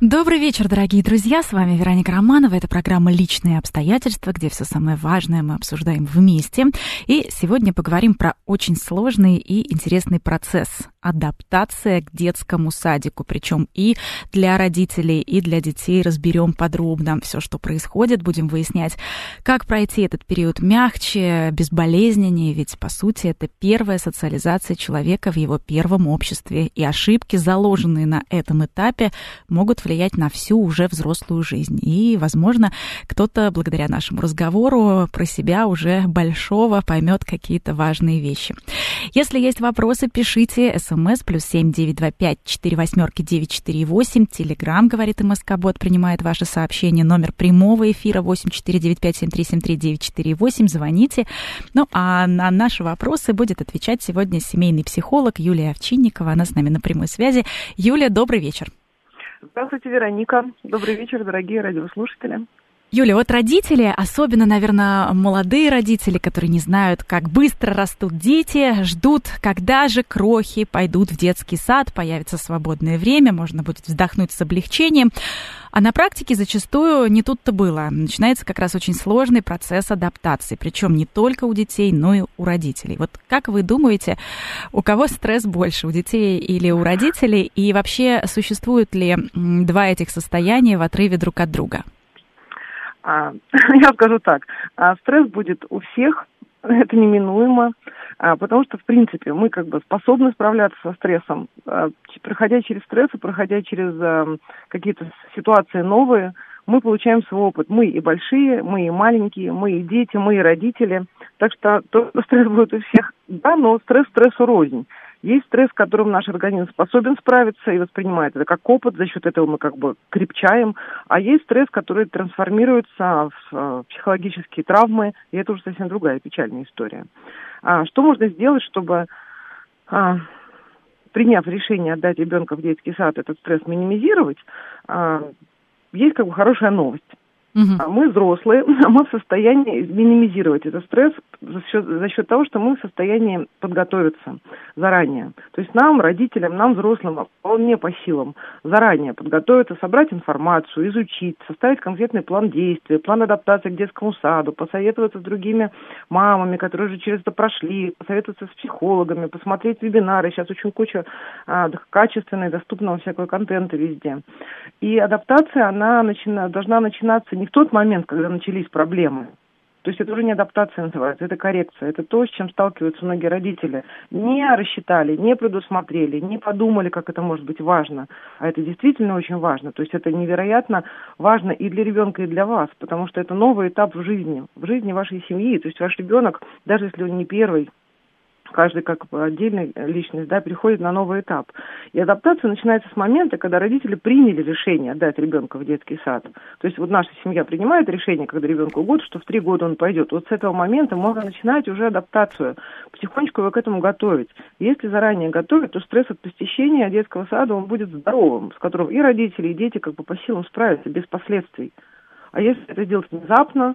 Добрый вечер, дорогие друзья. С вами Вероника Романова. Это программа «Личные обстоятельства», где все самое важное мы обсуждаем вместе. И сегодня поговорим про очень сложный и интересный процесс адаптация к детскому садику, причем и для родителей, и для детей. Разберем подробно все, что происходит, будем выяснять, как пройти этот период мягче, безболезненнее, ведь, по сути, это первая социализация человека в его первом обществе, и ошибки, заложенные на этом этапе, могут влиять на всю уже взрослую жизнь. И, возможно, кто-то благодаря нашему разговору про себя уже большого поймет какие-то важные вещи. Если есть вопросы, пишите смс плюс семь девять два пять четыре восьмерки девять четыре восемь. Телеграмм, говорит МСК Бот, принимает ваши сообщения. Номер прямого эфира восемь четыре девять пять семь три семь три девять четыре восемь. Звоните. Ну, а на наши вопросы будет отвечать сегодня семейный психолог Юлия Овчинникова. Она с нами на прямой связи. Юлия, добрый вечер. Здравствуйте, Вероника. Добрый вечер, дорогие радиослушатели. Юля, вот родители, особенно, наверное, молодые родители, которые не знают, как быстро растут дети, ждут, когда же крохи пойдут в детский сад, появится свободное время, можно будет вздохнуть с облегчением. А на практике зачастую не тут-то было. Начинается как раз очень сложный процесс адаптации, причем не только у детей, но и у родителей. Вот как вы думаете, у кого стресс больше, у детей или у родителей? И вообще существуют ли два этих состояния в отрыве друг от друга? А, я скажу так, а, стресс будет у всех, это неминуемо, а, потому что, в принципе, мы как бы способны справляться со стрессом. Проходя через стресс и проходя через какие-то ситуации новые, мы получаем свой опыт. Мы и большие, мы и маленькие, мы и дети, мы и родители. Так что то, стресс будет у всех, да, но стресс стрессу рознь. Есть стресс, с которым наш организм способен справиться и воспринимает это как опыт, за счет этого мы как бы крепчаем. А есть стресс, который трансформируется в э, психологические травмы, и это уже совсем другая печальная история. А, что можно сделать, чтобы, а, приняв решение отдать ребенка в детский сад, этот стресс минимизировать? А, есть как бы хорошая новость. Угу. Мы взрослые, мы в состоянии минимизировать этот стресс за счет, за счет того, что мы в состоянии подготовиться заранее. То есть нам, родителям, нам, взрослым, вполне по силам заранее подготовиться, собрать информацию, изучить, составить конкретный план действий, план адаптации к детскому саду, посоветоваться с другими мамами, которые уже через это прошли, посоветоваться с психологами, посмотреть вебинары. Сейчас очень куча а, качественного доступного всякого контента везде. И адаптация, она начина, должна начинаться не в тот момент, когда начались проблемы. То есть это уже не адаптация называется, это коррекция. Это то, с чем сталкиваются многие родители. Не рассчитали, не предусмотрели, не подумали, как это может быть важно. А это действительно очень важно. То есть это невероятно важно и для ребенка, и для вас, потому что это новый этап в жизни, в жизни вашей семьи. То есть ваш ребенок, даже если он не первый, каждый как отдельная личность, да, переходит на новый этап. И адаптация начинается с момента, когда родители приняли решение отдать ребенка в детский сад. То есть вот наша семья принимает решение, когда ребенку год, что в три года он пойдет. Вот с этого момента можно начинать уже адаптацию, потихонечку его к этому готовить. Если заранее готовить, то стресс от посещения детского сада, он будет здоровым, с которым и родители, и дети как бы по силам справятся без последствий. А если это делать внезапно,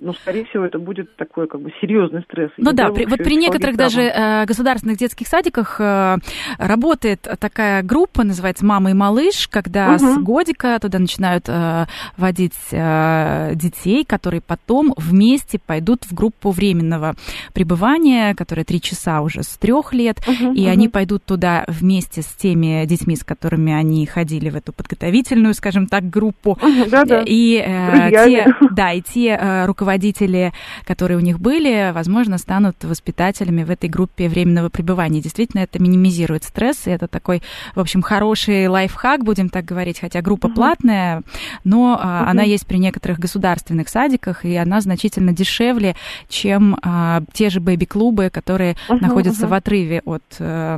ну, скорее всего, это будет такой как бы серьезный стресс. Ну да, при, вот при некоторых даже э, государственных детских садиках э, работает такая группа, называется «Мама и малыш», когда угу. с годика туда начинают э, водить э, детей, которые потом вместе пойдут в группу временного пребывания, которая три часа уже с трех лет, угу, и угу. они пойдут туда вместе с теми детьми, с которыми они ходили в эту подготовительную, скажем так, группу. Угу, да, да. И э, те, да, и те э, руководители руководители, которые у них были, возможно, станут воспитателями в этой группе временного пребывания. Действительно, это минимизирует стресс, и это такой, в общем, хороший лайфхак, будем так говорить, хотя группа угу. платная, но угу. она есть при некоторых государственных садиках, и она значительно дешевле, чем а, те же бэби-клубы, которые угу, находятся угу. в отрыве от а,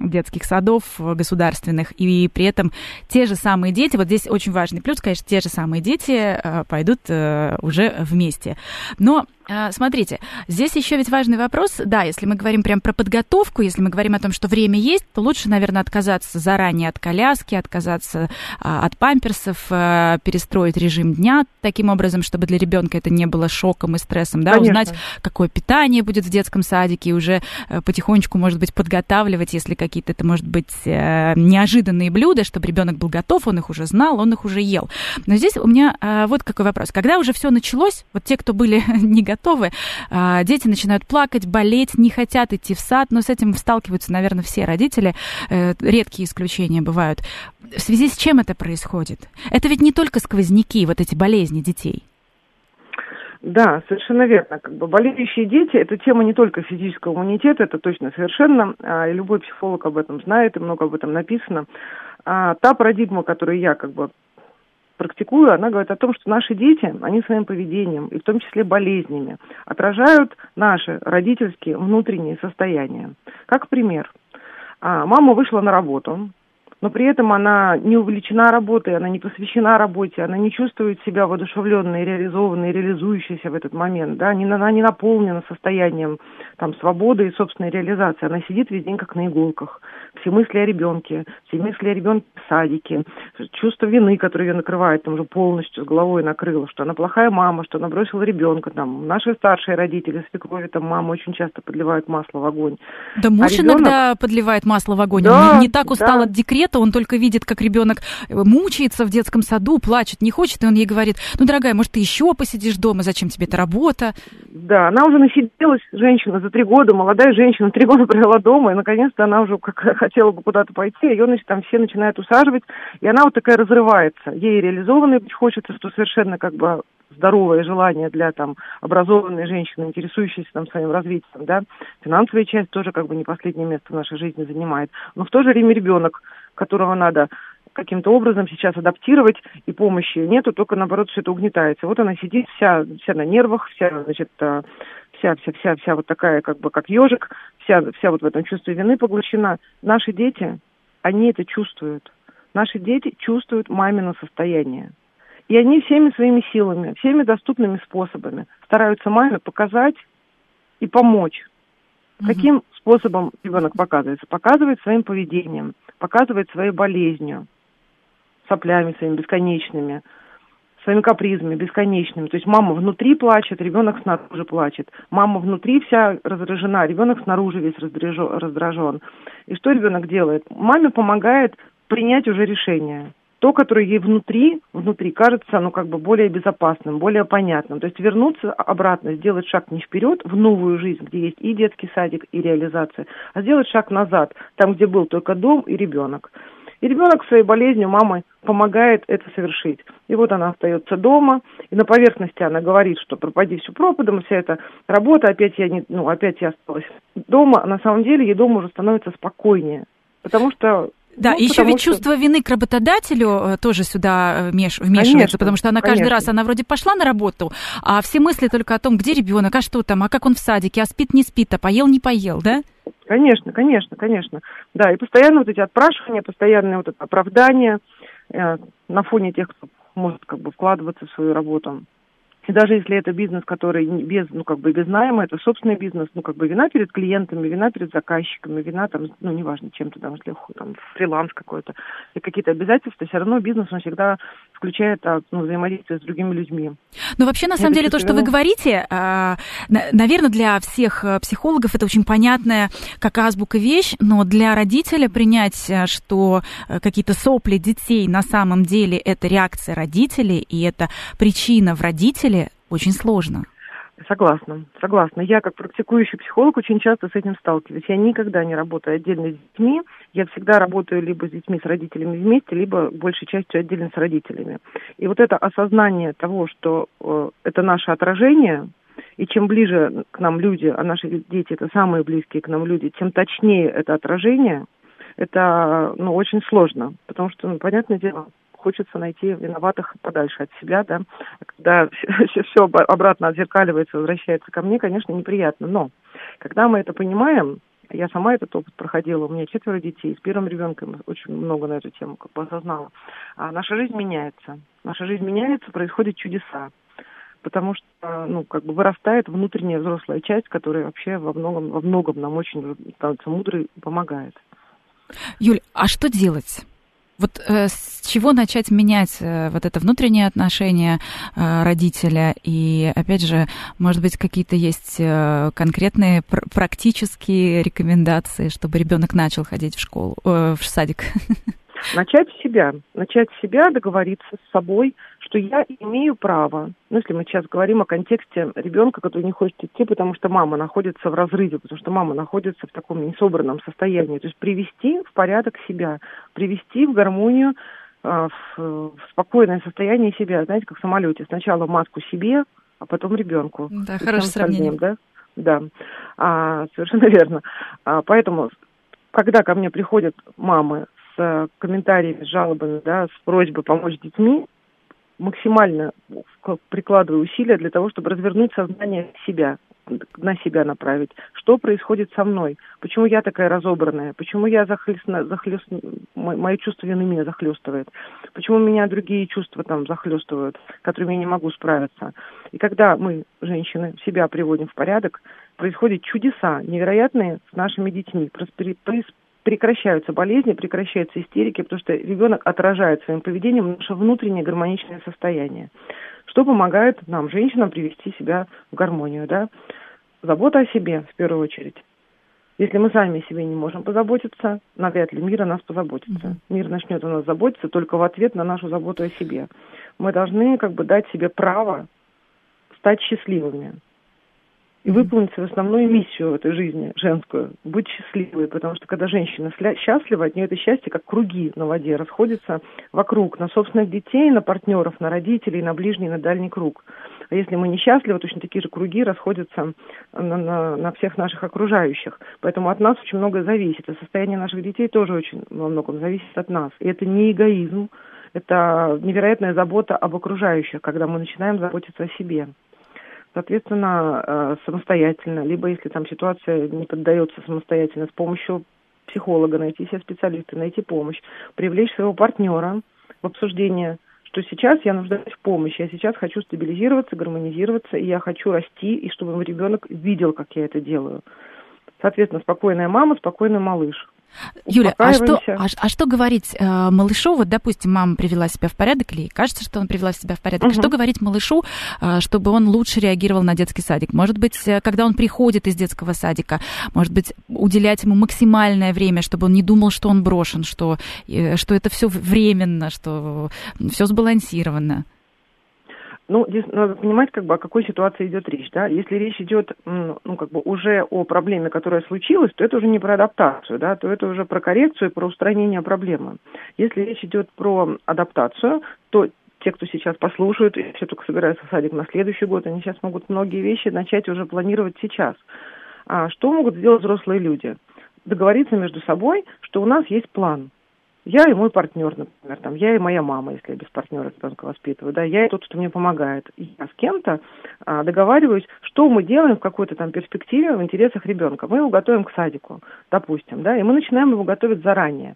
детских садов государственных, и при этом те же самые дети, вот здесь очень важный плюс, конечно, те же самые дети а, пойдут а, уже вместе вместе. Но а, смотрите, здесь еще ведь важный вопрос. Да, если мы говорим прям про подготовку, если мы говорим о том, что время есть, то лучше, наверное, отказаться заранее от коляски, отказаться а, от памперсов, а, перестроить режим дня таким образом, чтобы для ребенка это не было шоком и стрессом, да, Конечно. узнать, какое питание будет в детском садике, и уже а, потихонечку, может быть, подготавливать, если какие-то это, может быть, а, неожиданные блюда, чтобы ребенок был готов, он их уже знал, он их уже ел. Но здесь у меня вот какой вопрос. Когда уже все началось, вот те, кто были не готовы. А, дети начинают плакать, болеть, не хотят идти в сад, но с этим сталкиваются, наверное, все родители. Э, редкие исключения бывают. В связи с чем это происходит? Это ведь не только сквозняки, вот эти болезни детей. Да, совершенно верно. Как бы болеющие дети – это тема не только физического иммунитета, это точно совершенно. А, и любой психолог об этом знает, и много об этом написано. А та парадигма, которую я как бы практикую, она говорит о том, что наши дети, они своим поведением, и в том числе болезнями, отражают наши родительские внутренние состояния. Как пример. А, мама вышла на работу, но при этом она не увлечена работой, она не посвящена работе, она не чувствует себя воодушевленной, реализованной, реализующейся в этот момент, да, она не наполнена состоянием там, свободы и собственной реализации, она сидит весь день как на иголках. Все мысли о ребенке, все мысли о ребенке в садике, чувство вины, которое ее накрывает, там уже полностью с головой накрыло, что она плохая мама, что она бросила ребенка, там, наши старшие родители, свекрови, там, мамы очень часто подливают масло в огонь. Да муж а ребенок... иногда подливает масло в огонь, да, он не, не так устал да. от декрета, лета, он только видит, как ребенок э, мучается в детском саду, плачет, не хочет, и он ей говорит, ну, дорогая, может, ты еще посидишь дома, зачем тебе эта работа? Да, она уже насиделась, женщина, за три года, молодая женщина, три года провела дома, и, наконец-то, она уже как хотела бы куда-то пойти, ее, значит, там все начинают усаживать, и она вот такая разрывается. Ей реализованной быть хочется, что совершенно как бы здоровое желание для там образованной женщины, интересующейся там своим развитием, да, финансовая часть тоже как бы не последнее место в нашей жизни занимает. Но в то же время ребенок, которого надо каким-то образом сейчас адаптировать, и помощи нету, только наоборот все это угнетается. Вот она сидит вся, вся на нервах, вся, значит, э, вся, вся, вся, вся вот такая, как бы, как ежик, вся, вся вот в этом чувстве вины поглощена. Наши дети, они это чувствуют. Наши дети чувствуют мамино состояние. И они всеми своими силами, всеми доступными способами стараются маме показать и помочь. Каким способом ребенок показывается? Показывает своим поведением, показывает своей болезнью, соплями своими бесконечными, своими капризами бесконечными. То есть мама внутри плачет, ребенок снаружи плачет. Мама внутри вся раздражена, ребенок снаружи весь раздражен. И что ребенок делает? Маме помогает принять уже решение то, которое ей внутри, внутри кажется, ну, как бы более безопасным, более понятным. То есть вернуться обратно, сделать шаг не вперед в новую жизнь, где есть и детский садик, и реализация, а сделать шаг назад, там, где был только дом и ребенок. И ребенок своей болезнью мамой помогает это совершить. И вот она остается дома, и на поверхности она говорит, что пропади все пропадом, вся эта работа, опять я, не, ну, опять я осталась дома. А на самом деле ей дома уже становится спокойнее. Потому что да, ну, еще ведь что... чувство вины к работодателю э, тоже сюда вмеш... вмешивается, конечно, потому что она каждый конечно. раз, она вроде пошла на работу, а все мысли только о том, где ребенок, а что там, а как он в садике, а спит, не спит, а поел, не поел, да? Конечно, конечно, конечно. Да, и постоянно вот эти отпрашивания, постоянное вот это оправдание э, на фоне тех, кто может как бы вкладываться в свою работу. И даже если это бизнес, который без, ну, как бы без найма, это собственный бизнес, ну, как бы вина перед клиентами, вина перед заказчиками, вина там, ну, неважно, чем-то там, если там фриланс какой-то, и какие-то обязательства, все равно бизнес, он всегда включает а, ну, взаимодействие с другими людьми. Ну, вообще, на самом это деле, то, что вы говорите, а, наверное, для всех э, психологов это очень понятная как азбука вещь, но для родителя принять, э, что э, какие-то сопли детей на самом деле это реакция родителей, и это причина в родителе, очень сложно. Согласна, согласна. Я как практикующий психолог очень часто с этим сталкиваюсь. Я никогда не работаю отдельно с детьми. Я всегда работаю либо с детьми, с родителями вместе, либо большей частью отдельно с родителями. И вот это осознание того, что э, это наше отражение, и чем ближе к нам люди, а наши дети это самые близкие к нам люди, тем точнее это отражение, это ну, очень сложно. Потому что, ну, понятное дело, хочется найти виноватых подальше от себя, да. Когда все, все обратно отзеркаливается, возвращается ко мне, конечно, неприятно. Но когда мы это понимаем, я сама этот опыт проходила, у меня четверо детей, с первым ребенком очень много на эту тему как бы осознала. А наша жизнь меняется. Наша жизнь меняется, происходят чудеса потому что, ну, как бы вырастает внутренняя взрослая часть, которая вообще во многом, во многом нам очень становится мудрой помогает. Юль, а что делать? Вот э, с чего начать менять э, вот это внутреннее отношение э, родителя? И, опять же, может быть, какие-то есть конкретные пр- практические рекомендации, чтобы ребенок начал ходить в школу, в садик? Начать с себя. Начать с себя, договориться с собой, что я имею право, ну, если мы сейчас говорим о контексте ребенка, который не хочет идти, потому что мама находится в разрыве, потому что мама находится в таком несобранном состоянии. То есть привести в порядок себя, привести в гармонию, а, в, в спокойное состояние себя. Знаете, как в самолете. Сначала маску себе, а потом ребенку. Да, хорошее сравнение. Да, да. А, совершенно верно. А, поэтому, когда ко мне приходят мамы с комментариями, с жалобами, да, с просьбой помочь детьми, максимально прикладываю усилия для того, чтобы развернуть сознание себя, на себя направить. Что происходит со мной? Почему я такая разобранная? Почему я захлестна, захлест... мое чувство вины меня захлестывает? Почему меня другие чувства там захлестывают, которыми я не могу справиться? И когда мы, женщины, себя приводим в порядок, происходят чудеса невероятные с нашими детьми прекращаются болезни, прекращаются истерики, потому что ребенок отражает своим поведением наше внутреннее гармоничное состояние, что помогает нам, женщинам, привести себя в гармонию. Да? Забота о себе в первую очередь. Если мы сами о себе не можем позаботиться, навряд ли мир о нас позаботится. Mm-hmm. Мир начнет о нас заботиться только в ответ на нашу заботу о себе. Мы должны как бы дать себе право стать счастливыми и выполнить свою основную миссию в этой жизни, женскую, быть счастливой, потому что когда женщина счастлива, от нее это счастье, как круги на воде, расходится вокруг, на собственных детей, на партнеров, на родителей, на ближний, на дальний круг. А если мы несчастливы, точно такие же круги расходятся на, на, на всех наших окружающих. Поэтому от нас очень многое зависит. И состояние наших детей тоже очень во многом зависит от нас. И это не эгоизм, это невероятная забота об окружающих, когда мы начинаем заботиться о себе соответственно, э, самостоятельно, либо если там ситуация не поддается самостоятельно, с помощью психолога найти себе специалиста, найти помощь, привлечь своего партнера в обсуждение, что сейчас я нуждаюсь в помощи, я сейчас хочу стабилизироваться, гармонизироваться, и я хочу расти, и чтобы ребенок видел, как я это делаю. Соответственно, спокойная мама, спокойный малыш. Юля, а что, а, а что говорить э, малышу? Вот, допустим, мама привела себя в порядок, или кажется, что он привела себя в порядок. Угу. Что говорить малышу, э, чтобы он лучше реагировал на детский садик? Может быть, э, когда он приходит из детского садика, может быть, уделять ему максимальное время, чтобы он не думал, что он брошен, что, э, что это все временно, что все сбалансировано. Ну, здесь надо понимать, как бы, о какой ситуации идет речь, да. Если речь идет, ну, как бы, уже о проблеме, которая случилась, то это уже не про адаптацию, да, то это уже про коррекцию, про устранение проблемы. Если речь идет про адаптацию, то те, кто сейчас послушают, и все только собираются в садик на следующий год, они сейчас могут многие вещи начать уже планировать сейчас. А что могут сделать взрослые люди? Договориться между собой, что у нас есть план – я и мой партнер, например, там, я и моя мама, если я без партнера ребенка воспитываю, да, я и тот, кто мне помогает. Я с кем-то а, договариваюсь, что мы делаем в какой-то там перспективе в интересах ребенка. Мы его готовим к садику, допустим, да, и мы начинаем его готовить заранее.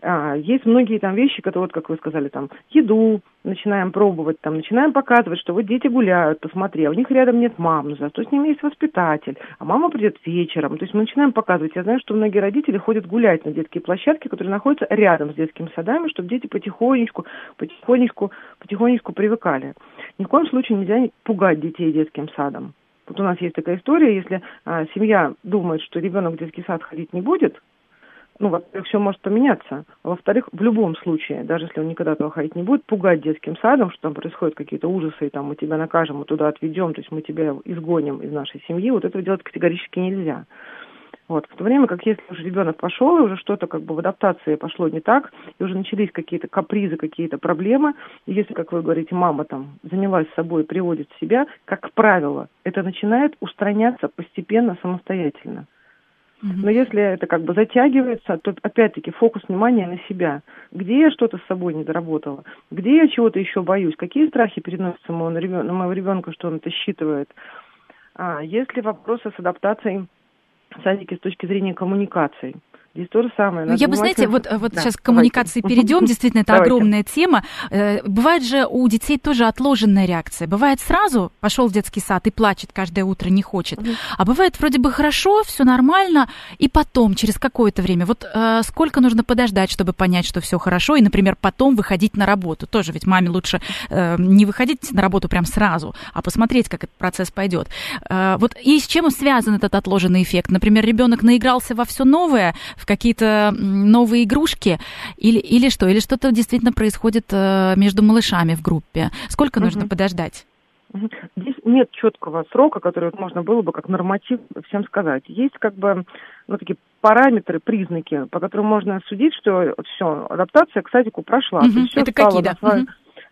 А, есть многие там вещи, которые, вот как вы сказали, там, еду начинаем пробовать, там, начинаем показывать, что вот дети гуляют, посмотри, а у них рядом нет мам, зато с ними есть воспитатель, а мама придет вечером. То есть мы начинаем показывать. Я знаю, что многие родители ходят гулять на детские площадки, которые находятся рядом с детскими садами, чтобы дети потихонечку, потихонечку, потихонечку привыкали. Ни в коем случае нельзя пугать детей детским садом. Вот у нас есть такая история, если а, семья думает, что ребенок в детский сад ходить не будет, ну, во-первых, все может поменяться. А во-вторых, в любом случае, даже если он никогда туда ходить не будет, пугать детским садом, что там происходят какие-то ужасы, и там мы тебя накажем, мы туда отведем, то есть мы тебя изгоним из нашей семьи, вот этого делать категорически нельзя. Вот. В то время как если уже ребенок пошел, и уже что-то как бы в адаптации пошло не так, и уже начались какие-то капризы, какие-то проблемы, и если, как вы говорите, мама там занялась собой, приводит себя, как правило, это начинает устраняться постепенно, самостоятельно. Но если это как бы затягивается, то опять-таки фокус внимания на себя. Где я что-то с собой не доработала? Где я чего-то еще боюсь? Какие страхи переносятся на моего ребенка, что он это считывает? А, есть ли вопросы с адаптацией в садике с точки зрения коммуникаций? Здесь то же самое. Ну, я бы, знаете, вот, вот да, сейчас к коммуникации давайте. перейдем. Действительно, это давайте. огромная тема. Э, бывает же у детей тоже отложенная реакция. Бывает сразу пошел в детский сад и плачет каждое утро, не хочет. Угу. А бывает вроде бы хорошо, все нормально, и потом, через какое-то время, вот э, сколько нужно подождать, чтобы понять, что все хорошо, и, например, потом выходить на работу. Тоже ведь маме лучше э, не выходить на работу прям сразу, а посмотреть, как этот процесс пойдет. Э, вот и с чем связан этот отложенный эффект? Например, ребенок наигрался во все новое, в какие-то новые игрушки, или, или что? Или что-то действительно происходит э, между малышами в группе? Сколько угу. нужно подождать? Здесь нет четкого срока, который вот можно было бы как норматив всем сказать. Есть как бы ну, такие параметры, признаки, по которым можно судить, что все, адаптация к садику прошла. Угу, это какие, да? Угу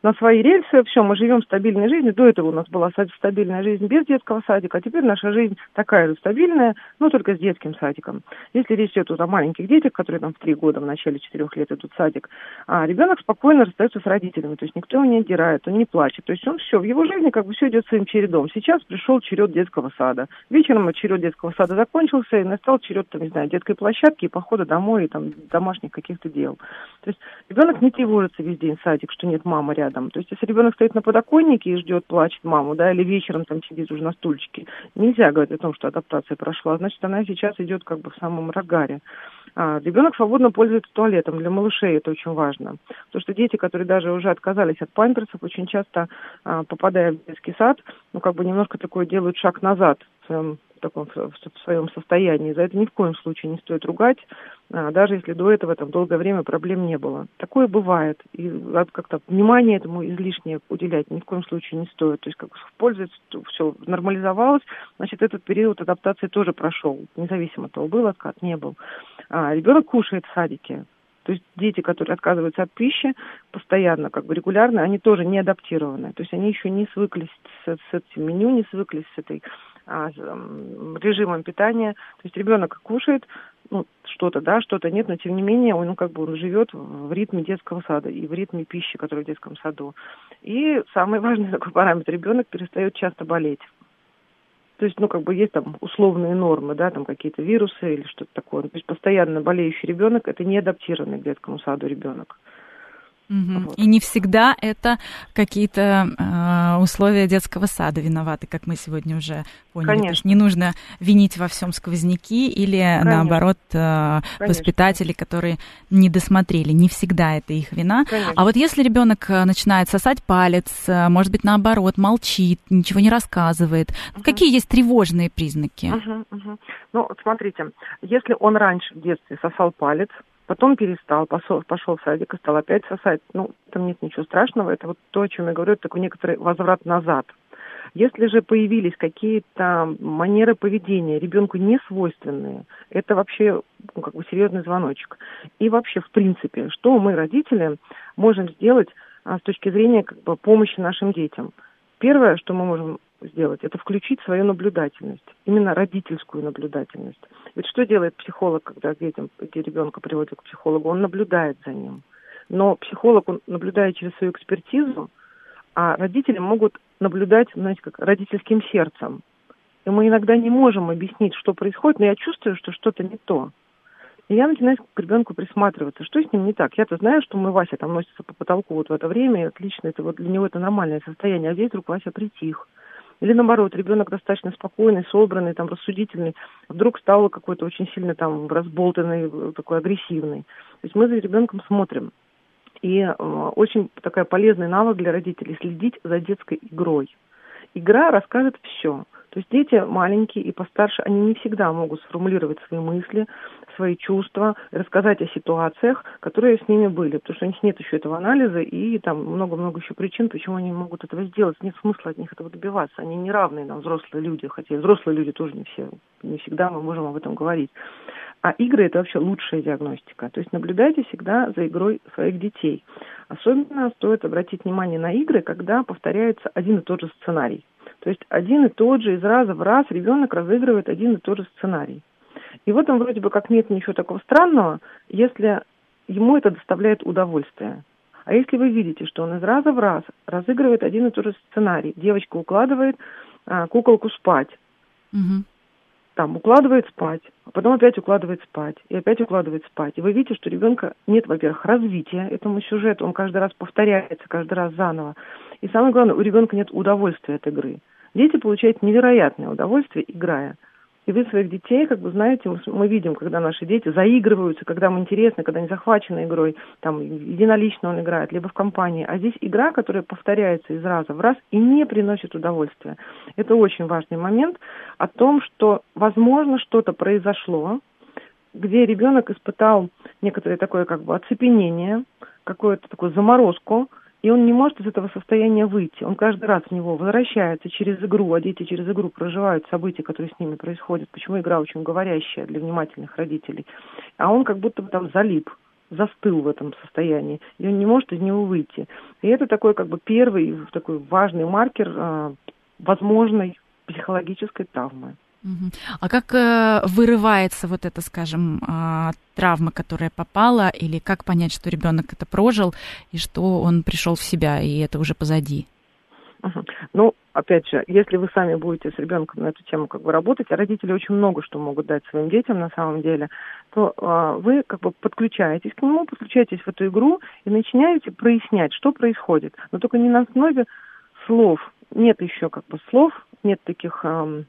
на свои рельсы, все, мы живем стабильной жизнью. До этого у нас была стабильная жизнь без детского садика, а теперь наша жизнь такая же стабильная, но только с детским садиком. Если речь идет о маленьких детях, которые там в три года, в начале четырех лет идут в садик, а ребенок спокойно расстается с родителями, то есть никто его не отдирает, он не плачет. То есть он все, в его жизни как бы все идет своим чередом. Сейчас пришел черед детского сада. Вечером черед детского сада закончился, и настал черед, там, не знаю, детской площадки и похода домой, и там домашних каких-то дел. То есть ребенок не тревожится весь день в садик, что нет мамы рядом рядом. То есть, если ребенок стоит на подоконнике и ждет, плачет маму, да, или вечером там сидит уже на стульчике, нельзя говорить о том, что адаптация прошла. Значит, она сейчас идет как бы в самом разгаре. А, ребенок свободно пользуется туалетом. Для малышей это очень важно. Потому что дети, которые даже уже отказались от памперсов, очень часто, а, попадая в детский сад, ну, как бы немножко такой делают шаг назад в своем таком в своем состоянии. За это ни в коем случае не стоит ругать, а, даже если до этого там долгое время проблем не было. Такое бывает. И как-то внимание этому излишнее уделять ни в коем случае не стоит. То есть как пользуется, все нормализовалось, значит, этот период адаптации тоже прошел, независимо от того, был откат, не был. А, ребенок кушает в садике. То есть дети, которые отказываются от пищи постоянно, как бы регулярно, они тоже не адаптированы. То есть они еще не свыклись с, с этим меню, не свыклись с этой режимом питания. То есть ребенок кушает, ну, что-то, да, что-то нет, но тем не менее он, ну, как бы он живет в ритме детского сада и в ритме пищи, которая в детском саду. И самый важный такой параметр, ребенок перестает часто болеть. То есть, ну, как бы есть там условные нормы, да, там какие-то вирусы или что-то такое. То есть постоянно болеющий ребенок – это не адаптированный к детскому саду ребенок. Угу. Вот. И не всегда это какие-то э, условия детского сада виноваты, как мы сегодня уже поняли. Конечно. То есть не нужно винить во всем сквозняки или Конечно. наоборот э, воспитатели, которые не досмотрели. Не всегда это их вина. Конечно. А вот если ребенок э, начинает сосать палец, э, может быть наоборот молчит, ничего не рассказывает, угу. какие есть тревожные признаки? Угу, угу. Ну, смотрите, если он раньше в детстве сосал палец, Потом перестал, пошел, пошел в садик и стал опять сосать. Ну, там нет ничего страшного. Это вот то, о чем я говорю, это такой некоторый возврат назад. Если же появились какие-то манеры поведения ребенку не свойственные, это вообще ну, как бы серьезный звоночек. И вообще, в принципе, что мы, родители, можем сделать а, с точки зрения как бы, помощи нашим детям? Первое, что мы можем сделать, это включить свою наблюдательность, именно родительскую наблюдательность. Ведь что делает психолог, когда детям, где ребенка приводят к психологу? Он наблюдает за ним. Но психолог, он наблюдает через свою экспертизу, а родители могут наблюдать, знаете, как родительским сердцем. И мы иногда не можем объяснить, что происходит, но я чувствую, что что-то не то. И я начинаю к ребенку присматриваться, что с ним не так. Я-то знаю, что мой Вася там носится по потолку вот в это время, и отлично, это вот для него это нормальное состояние, а здесь вдруг Вася притих. Или наоборот, ребенок достаточно спокойный, собранный, там, рассудительный, вдруг стал какой-то очень сильно там разболтанный, такой агрессивный. То есть мы за ребенком смотрим. И э, очень такая полезный навык для родителей следить за детской игрой. Игра расскажет все. То есть дети маленькие и постарше, они не всегда могут сформулировать свои мысли, свои чувства, рассказать о ситуациях, которые с ними были, потому что у них нет еще этого анализа и там много-много еще причин, почему они не могут этого сделать. Нет смысла от них этого добиваться. Они не равные нам, взрослые люди, хотя и взрослые люди тоже не все, не всегда мы можем об этом говорить. А игры – это вообще лучшая диагностика. То есть наблюдайте всегда за игрой своих детей. Особенно стоит обратить внимание на игры, когда повторяется один и тот же сценарий. То есть один и тот же из раза в раз ребенок разыгрывает один и тот же сценарий. И в этом вроде бы как нет ничего такого странного, если ему это доставляет удовольствие. А если вы видите, что он из раза в раз разыгрывает один и тот же сценарий, девочка укладывает а, куколку спать, угу. там укладывает спать, а потом опять укладывает спать, и опять укладывает спать. И вы видите, что у ребенка нет, во-первых, развития этому сюжету, он каждый раз повторяется, каждый раз заново. И самое главное, у ребенка нет удовольствия от игры. Дети получают невероятное удовольствие, играя. И вы своих детей, как бы знаете, мы, мы видим, когда наши дети заигрываются, когда им интересно, когда они захвачены игрой, там единолично он играет, либо в компании. А здесь игра, которая повторяется из раза в раз и не приносит удовольствия. Это очень важный момент о том, что, возможно, что-то произошло, где ребенок испытал некоторое такое как бы оцепенение, какую-то такую заморозку, и он не может из этого состояния выйти. Он каждый раз в него возвращается через игру, а дети через игру проживают события, которые с ними происходят. Почему игра очень говорящая для внимательных родителей. А он как будто бы там залип застыл в этом состоянии, и он не может из него выйти. И это такой как бы первый такой важный маркер э, возможной психологической травмы. А как э, вырывается вот эта, скажем, э, травма, которая попала, или как понять, что ребенок это прожил и что он пришел в себя, и это уже позади? Ну, опять же, если вы сами будете с ребенком на эту тему как бы работать, а родители очень много что могут дать своим детям на самом деле, то э, вы как бы подключаетесь к нему, подключаетесь в эту игру и начинаете прояснять, что происходит. Но только не на основе слов. Нет еще как бы слов, нет таких э,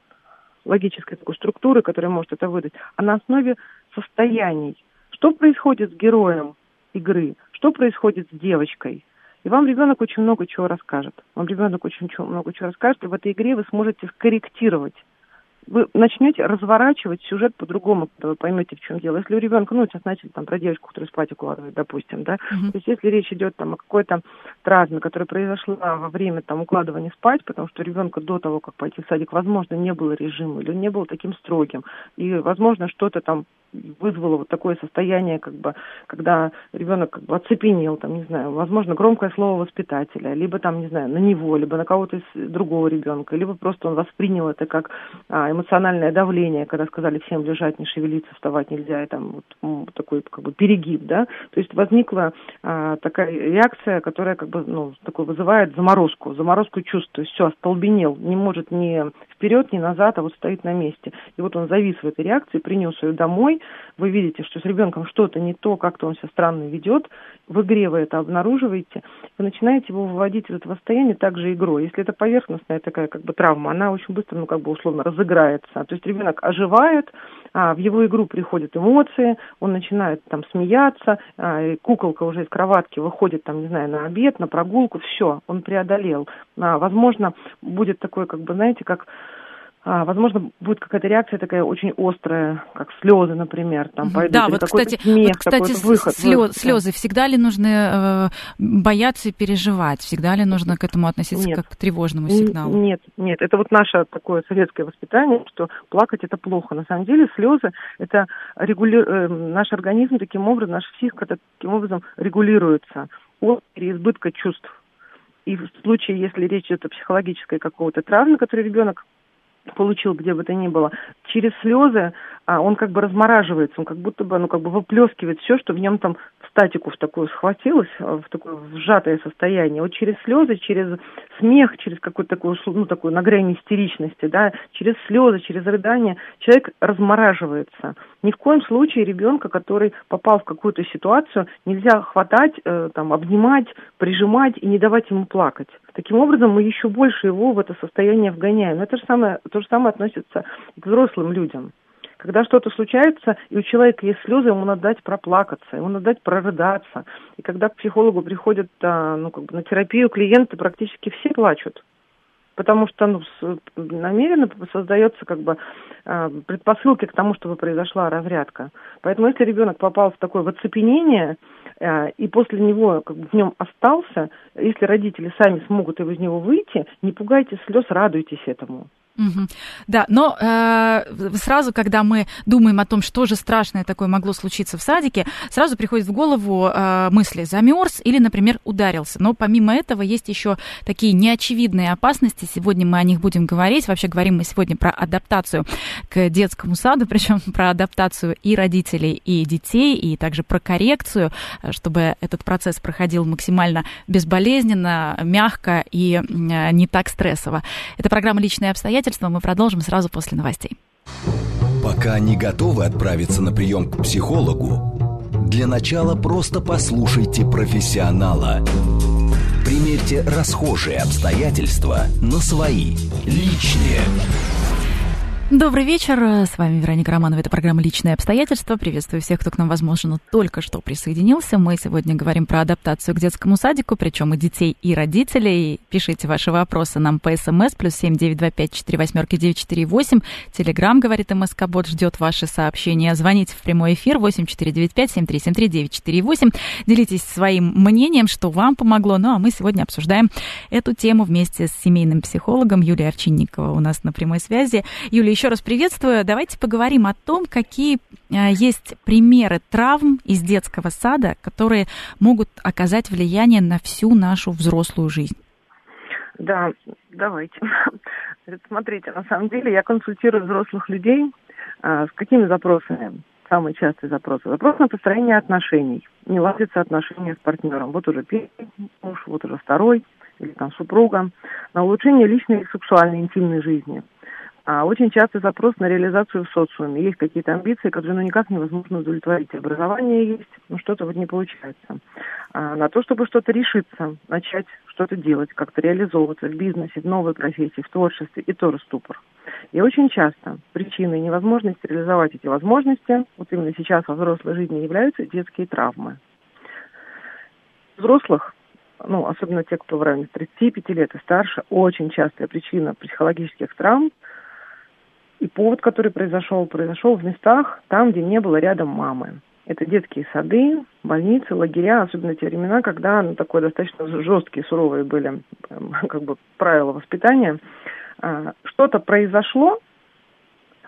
логической такой структуры, которая может это выдать, а на основе состояний. Что происходит с героем игры? Что происходит с девочкой? И вам ребенок очень много чего расскажет. Вам ребенок очень много чего расскажет, и в этой игре вы сможете скорректировать вы начнете разворачивать сюжет по-другому, когда вы поймете, в чем дело. Если у ребенка, ну, сейчас начали там про девочку, которая спать укладывает, допустим, да, uh-huh. то есть если речь идет там о какой-то травме, которая произошла во время там укладывания спать, потому что у ребенка до того, как пойти в садик, возможно, не было режима, или он не был таким строгим, и, возможно, что-то там вызвало вот такое состояние, как бы, когда ребенок как бы оцепенел, там, не знаю, возможно, громкое слово воспитателя, либо там, не знаю, на него, либо на кого-то из другого ребенка, либо просто он воспринял это как а, эмоциональное давление, когда сказали всем лежать, не шевелиться, вставать нельзя, и там вот такой как бы перегиб, да, то есть возникла а, такая реакция, которая как бы, ну, такой вызывает заморозку, заморозку чувств, то есть все, остолбенел, не может ни вперед, ни назад, а вот стоит на месте. И вот он завис в этой реакции, принес ее домой, вы видите, что с ребенком что-то не то, как-то он себя странно ведет, в игре вы это обнаруживаете, вы начинаете его выводить из этого состояния также игрой. Если это поверхностная такая как бы травма, она очень быстро, ну как бы условно разыграется. То есть ребенок оживает, а, в его игру приходят эмоции, он начинает там смеяться, а, и куколка уже из кроватки выходит там, не знаю, на обед, на прогулку, все, он преодолел. А, возможно, будет такое, как бы, знаете, как возможно, будет какая-то реакция такая очень острая, как слезы, например, там пойдут. Да, вот, кстати, смех, вот, кстати выход, слез, выход, слезы. Всегда ли нужно э, бояться и переживать? Всегда ли нужно к этому относиться нет, как к тревожному сигналу? Нет, нет. Это вот наше такое советское воспитание, что плакать это плохо. На самом деле слезы это регули... э, наш организм таким образом, наша психика таким образом регулируется от переизбытка чувств. И в случае, если речь идет о психологической какого-то травме, который ребенок получил где бы то ни было, через слезы а, он как бы размораживается, он как будто бы, ну, как бы выплескивает все, что в нем там в статику в такую схватилось, а, в такое сжатое состояние. Вот через слезы, через смех, через какую-то такую, ну, такую на грани истеричности, да, через слезы, через рыдание человек размораживается. Ни в коем случае ребенка, который попал в какую-то ситуацию, нельзя хватать, э, там, обнимать, прижимать и не давать ему плакать. Таким образом, мы еще больше его в это состояние вгоняем. Но это же самое, то же самое относится к взрослым людям. Когда что-то случается, и у человека есть слезы, ему надо дать проплакаться, ему надо дать прорыдаться. И когда к психологу приходят а, ну, как бы на терапию клиенты, практически все плачут. Потому что ну, намеренно создается как бы а, предпосылки к тому, чтобы произошла разрядка. Поэтому если ребенок попал в такое оцепенение, а, и после него как бы, в нем остался, если родители сами смогут из него выйти, не пугайте слез, радуйтесь этому. Да, но э, сразу, когда мы думаем о том, что же страшное такое могло случиться в садике, сразу приходит в голову э, мысли замерз или, например, ударился. Но помимо этого есть еще такие неочевидные опасности. Сегодня мы о них будем говорить. Вообще говорим мы сегодня про адаптацию к детскому саду, причем про адаптацию и родителей, и детей, и также про коррекцию, э, чтобы этот процесс проходил максимально безболезненно, мягко и э, не так стрессово. Это программа «Личные обстоятельства» обстоятельства мы продолжим сразу после новостей. Пока не готовы отправиться на прием к психологу, для начала просто послушайте профессионала. Примерьте расхожие обстоятельства на свои, личные. Добрый вечер, с вами Вероника Романова, это программа «Личные обстоятельства». Приветствую всех, кто к нам, возможно, только что присоединился. Мы сегодня говорим про адаптацию к детскому садику, причем и детей, и родителей. Пишите ваши вопросы нам по СМС, плюс семь девять два пять четыре восьмерки девять четыре восемь. Телеграмм, говорит МСК Бот, ждет ваши сообщения. Звоните в прямой эфир восемь четыре девять пять семь три семь три девять четыре восемь. Делитесь своим мнением, что вам помогло. Ну, а мы сегодня обсуждаем эту тему вместе с семейным психологом Юлией Овчинникова у нас на прямой связи. Юлия, еще раз приветствую. Давайте поговорим о том, какие а, есть примеры травм из детского сада, которые могут оказать влияние на всю нашу взрослую жизнь. Да, давайте. Смотрите, на самом деле я консультирую взрослых людей а, с какими запросами? Самые частые запросы. Вопрос на построение отношений. Не ладятся отношения с партнером. Вот уже первый муж, вот уже второй, или там супруга. На улучшение личной и сексуальной интимной жизни – очень часто запрос на реализацию в социуме. Есть какие-то амбиции, которые ну, никак невозможно удовлетворить. Образование есть, но что-то вот не получается. А на то, чтобы что-то решиться, начать что-то делать, как-то реализовываться в бизнесе, в новой профессии, в творчестве, и тоже ступор. И очень часто причиной невозможности реализовать эти возможности, вот именно сейчас во взрослой жизни, являются детские травмы. Взрослых ну, особенно те, кто в районе 35 лет и старше, очень частая причина психологических травм – повод, который произошел, произошел в местах, там, где не было рядом мамы. Это детские сады, больницы, лагеря, особенно те времена, когда ну, такое достаточно жесткие, суровые были эм, как бы правила воспитания. А, что-то произошло,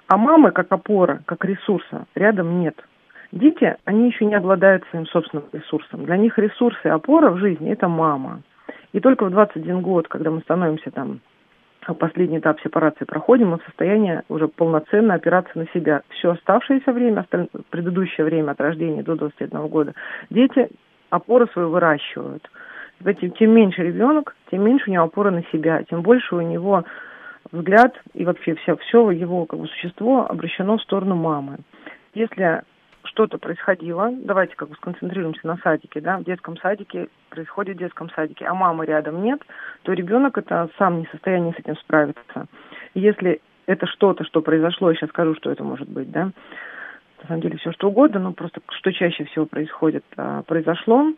а мамы как опора, как ресурса рядом нет. Дети, они еще не обладают своим собственным ресурсом. Для них ресурсы и опора в жизни – это мама. И только в 21 год, когда мы становимся там последний этап сепарации проходим, мы в состоянии уже полноценно опираться на себя. Все оставшееся время, предыдущее время от рождения до 21 года, дети опору свою выращивают. Тем, меньше ребенок, тем меньше у него опора на себя, тем больше у него взгляд и вообще все, все его как бы, существо обращено в сторону мамы. Если что-то происходило, давайте как бы сконцентрируемся на садике, да, в детском садике происходит в детском садике, а мамы рядом нет, то ребенок это сам не в состоянии с этим справиться. Если это что-то, что произошло, я сейчас скажу, что это может быть, да, на самом деле все что угодно, но просто что чаще всего происходит, а, произошло,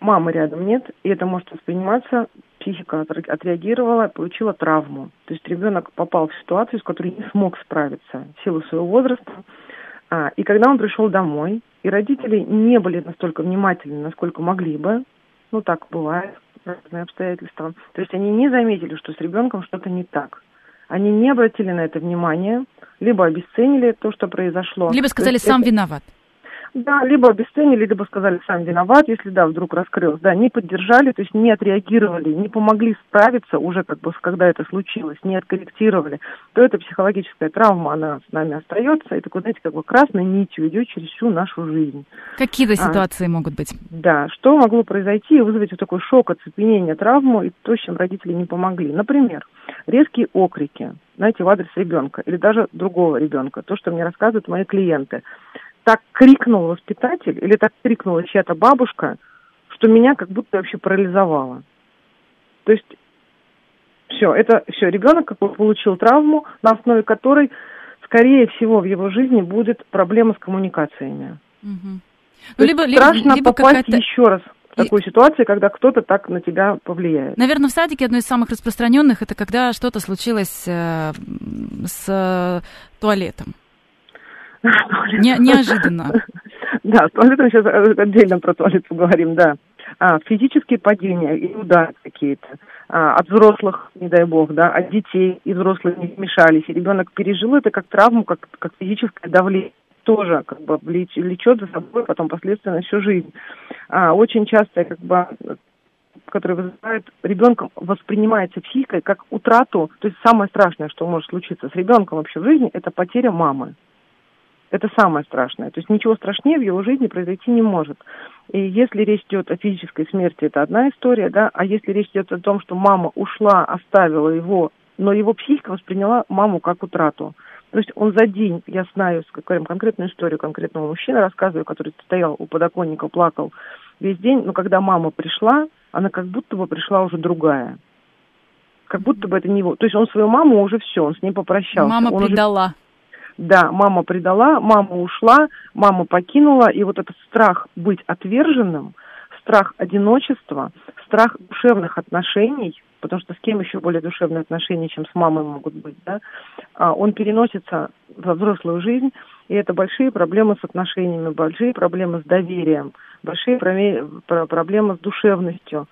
мамы рядом нет, и это может восприниматься, психика отреагировала, получила травму. То есть ребенок попал в ситуацию, с которой не смог справиться в силу своего возраста, а, и когда он пришел домой, и родители не были настолько внимательны, насколько могли бы, ну так бывает, разные обстоятельства, то есть они не заметили, что с ребенком что-то не так. Они не обратили на это внимание, либо обесценили то, что произошло. Либо сказали, сам это... виноват. Да, либо обесценили, либо сказали, сам виноват, если, да, вдруг раскрылся. Да, не поддержали, то есть не отреагировали, не помогли справиться уже, как бы, когда это случилось, не откорректировали, то эта психологическая травма, она с нами остается, и такой, знаете, как бы красной нитью идет через всю нашу жизнь. Какие-то а, ситуации могут быть? Да, что могло произойти и вызвать вот такой шок, оцепенение, травму, и то, с чем родители не помогли. Например, резкие окрики, знаете, в адрес ребенка или даже другого ребенка. То, что мне рассказывают мои клиенты так крикнул воспитатель или так крикнула чья-то бабушка, что меня как будто вообще парализовало. То есть все, это все, ребенок как бы получил травму, на основе которой, скорее всего, в его жизни будет проблема с коммуникациями. Угу. Ну, либо, страшно либо попасть еще раз в такую ситуацию, когда кто-то так на тебя повлияет. Наверное, в садике одно из самых распространенных это когда что-то случилось э, с туалетом. Не, неожиданно. Да, с туалетом сейчас отдельно про туалет поговорим, да. А, физические падения и удары какие-то. А, от взрослых, не дай бог, да, от детей и взрослых не вмешались. И ребенок пережил это как травму, как, как физическое давление тоже как бы влечет за собой потом последствия на всю жизнь. А, очень часто как бы который вызывает ребенком воспринимается психикой как утрату, то есть самое страшное, что может случиться с ребенком вообще в жизни, это потеря мамы. Это самое страшное. То есть ничего страшнее в его жизни произойти не может. И если речь идет о физической смерти, это одна история, да, а если речь идет о том, что мама ушла, оставила его, но его психика восприняла маму как утрату. То есть он за день, я знаю, говорим конкретную историю конкретного мужчины, рассказываю, который стоял у подоконника, плакал весь день, но когда мама пришла, она как будто бы пришла уже другая. Как будто бы это не его. То есть он свою маму уже все, он с ней попрощался. Мама он предала. Уже... Да, мама предала, мама ушла, мама покинула, и вот этот страх быть отверженным, страх одиночества, страх душевных отношений, потому что с кем еще более душевные отношения, чем с мамой могут быть, да, а, он переносится во взрослую жизнь, и это большие проблемы с отношениями, большие проблемы с доверием, большие проблемы с душевностью.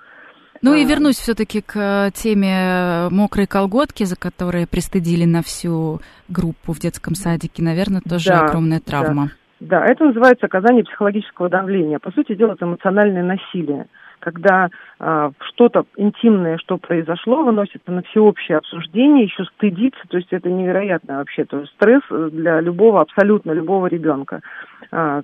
Ну и а. вернусь все-таки к теме мокрой колготки, за которые пристыдили на всю группу в детском садике. Наверное, тоже да, огромная травма. Да. да, это называется оказание психологического давления. По сути дела, это эмоциональное насилие когда э, что-то интимное, что произошло, выносится на всеобщее обсуждение, еще стыдиться, то есть это невероятно вообще, то есть стресс для любого, абсолютно любого ребенка. Э,